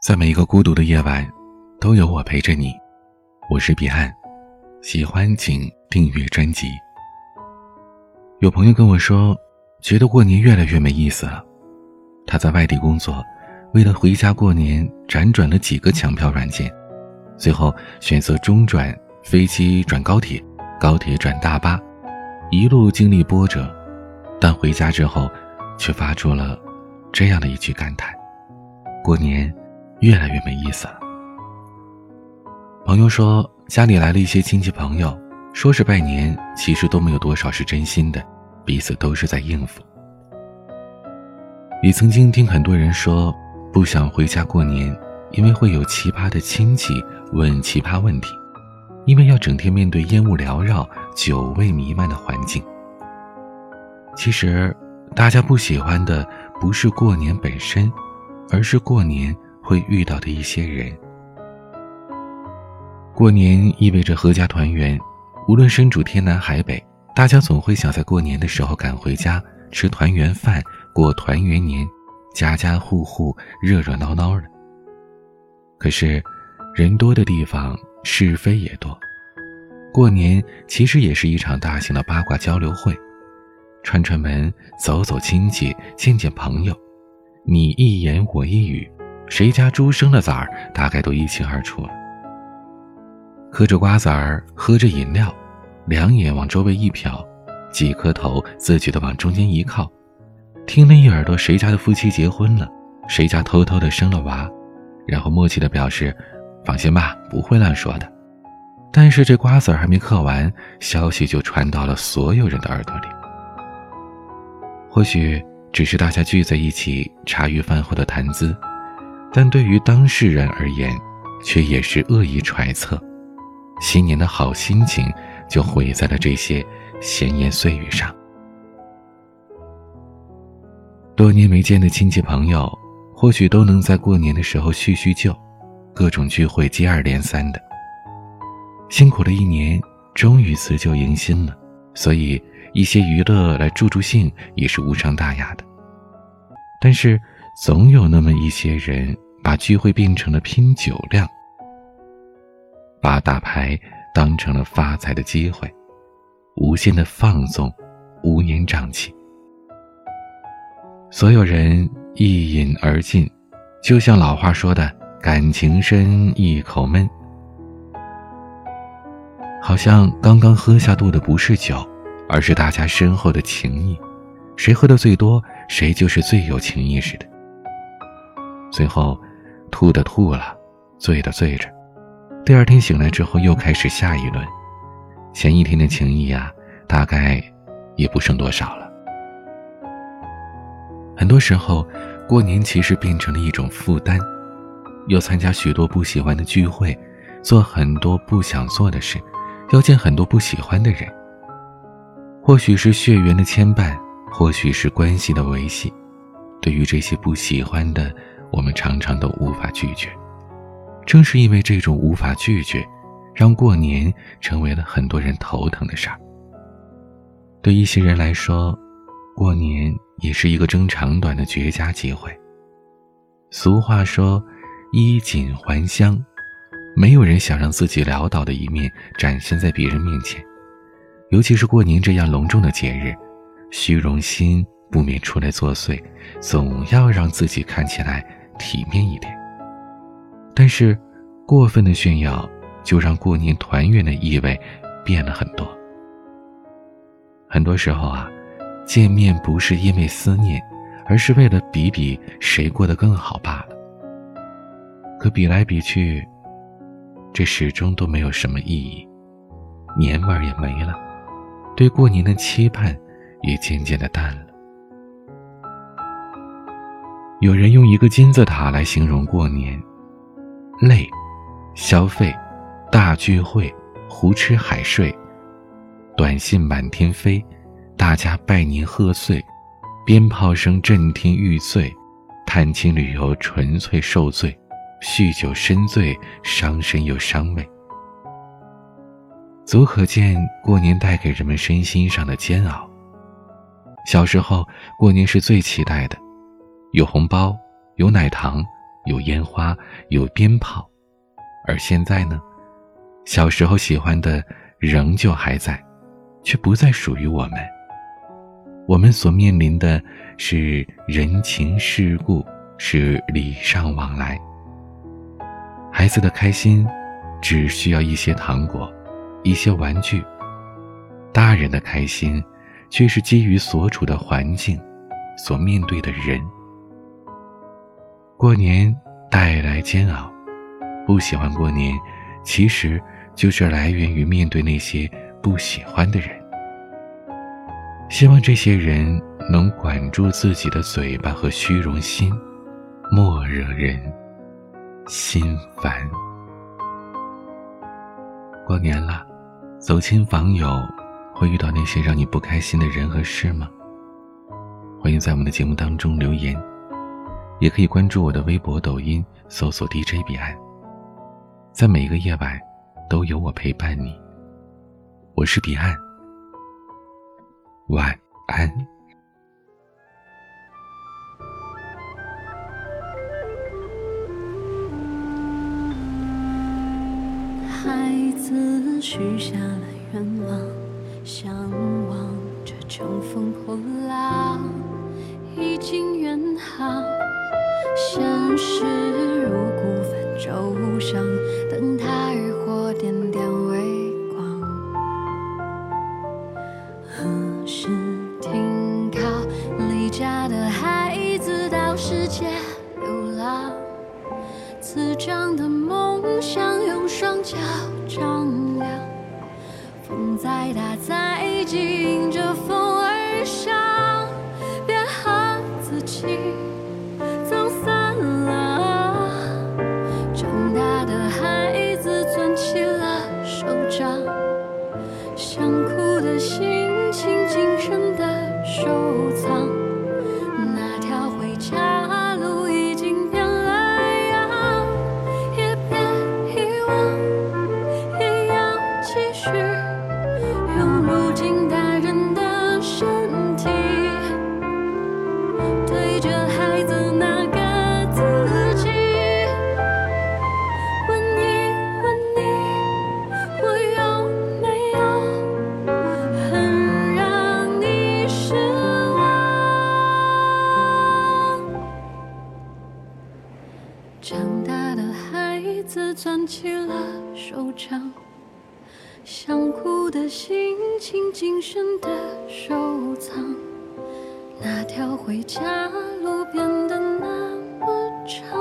在每一个孤独的夜晚，都有我陪着你。我是彼岸，喜欢请订阅专辑。有朋友跟我说，觉得过年越来越没意思了。他在外地工作，为了回家过年，辗转了几个抢票软件，最后选择中转飞机转高铁，高铁转大巴，一路经历波折，但回家之后，却发出了这样的一句感叹：过年。越来越没意思了。朋友说家里来了一些亲戚朋友，说是拜年，其实都没有多少是真心的，彼此都是在应付。也曾经听很多人说不想回家过年，因为会有奇葩的亲戚问奇葩问题，因为要整天面对烟雾缭绕、酒味弥漫的环境。其实，大家不喜欢的不是过年本身，而是过年。会遇到的一些人。过年意味着阖家团圆，无论身处天南海北，大家总会想在过年的时候赶回家吃团圆饭，过团圆年，家家户户热热闹闹的。可是，人多的地方是非也多，过年其实也是一场大型的八卦交流会，串串门，走走亲戚，见见朋友，你一言我一语。谁家猪生了崽儿，大概都一清二楚了。嗑着瓜子儿，喝着饮料，两眼往周围一瞟，几颗头自觉地往中间一靠，听了一耳朵谁家的夫妻结婚了，谁家偷偷的生了娃，然后默契地表示：“放心吧，不会乱说的。”但是这瓜子儿还没嗑完，消息就传到了所有人的耳朵里。或许只是大家聚在一起茶余饭后的谈资。但对于当事人而言，却也是恶意揣测，新年的好心情就毁在了这些闲言碎语上。多年没见的亲戚朋友，或许都能在过年的时候叙叙旧，各种聚会接二连三的。辛苦了一年，终于辞旧迎新了，所以一些娱乐来助助兴也是无伤大雅的。但是。总有那么一些人，把聚会变成了拼酒量，把打牌当成了发财的机会，无限的放纵，乌烟瘴气。所有人一饮而尽，就像老话说的“感情深，一口闷”。好像刚刚喝下肚的不是酒，而是大家深厚的情谊，谁喝的最多，谁就是最有情谊似的。最后，吐的吐了，醉的醉着，第二天醒来之后又开始下一轮，前一天的情谊啊，大概也不剩多少了。很多时候，过年其实变成了一种负担，要参加许多不喜欢的聚会，做很多不想做的事，要见很多不喜欢的人。或许是血缘的牵绊，或许是关系的维系，对于这些不喜欢的。我们常常都无法拒绝，正是因为这种无法拒绝，让过年成为了很多人头疼的事儿。对一些人来说，过年也是一个争长短的绝佳机会。俗话说：“衣锦还乡”，没有人想让自己潦倒的一面展现在别人面前，尤其是过年这样隆重的节日，虚荣心不免出来作祟，总要让自己看起来。体面一点，但是过分的炫耀就让过年团圆的意味变了很多。很多时候啊，见面不是因为思念，而是为了比比谁过得更好罢了。可比来比去，这始终都没有什么意义，年味儿也没了，对过年的期盼也渐渐的淡了。有人用一个金字塔来形容过年：累、消费、大聚会、胡吃海睡、短信满天飞、大家拜年贺岁、鞭炮声震天欲碎、探亲旅游纯粹受罪、酗酒深醉伤身又伤胃。足可见过年带给人们身心上的煎熬。小时候，过年是最期待的。有红包，有奶糖，有烟花，有鞭炮。而现在呢，小时候喜欢的仍旧还在，却不再属于我们。我们所面临的是人情世故，是礼尚往来。孩子的开心，只需要一些糖果，一些玩具；大人的开心，却是基于所处的环境，所面对的人。过年带来煎熬，不喜欢过年，其实就是来源于面对那些不喜欢的人。希望这些人能管住自己的嘴巴和虚荣心，莫惹人心烦。过年了，走亲访友，会遇到那些让你不开心的人和事吗？欢迎在我们的节目当中留言，也可以关注我的微博、抖音，搜索 DJ 彼岸。在每一个夜晚，都有我陪伴你。我是彼岸。晚安。孩子许下了愿望，向往着乘风破浪，已经远航。往事如孤帆，舟上灯塔，渔火点点微光。何时停靠？离家的孩子到世界流浪，滋长的梦想，用双脚丈量。风再大，再静。长大的孩子攥起了手掌，想哭的心情谨慎的收藏。那条回家路变得那么长，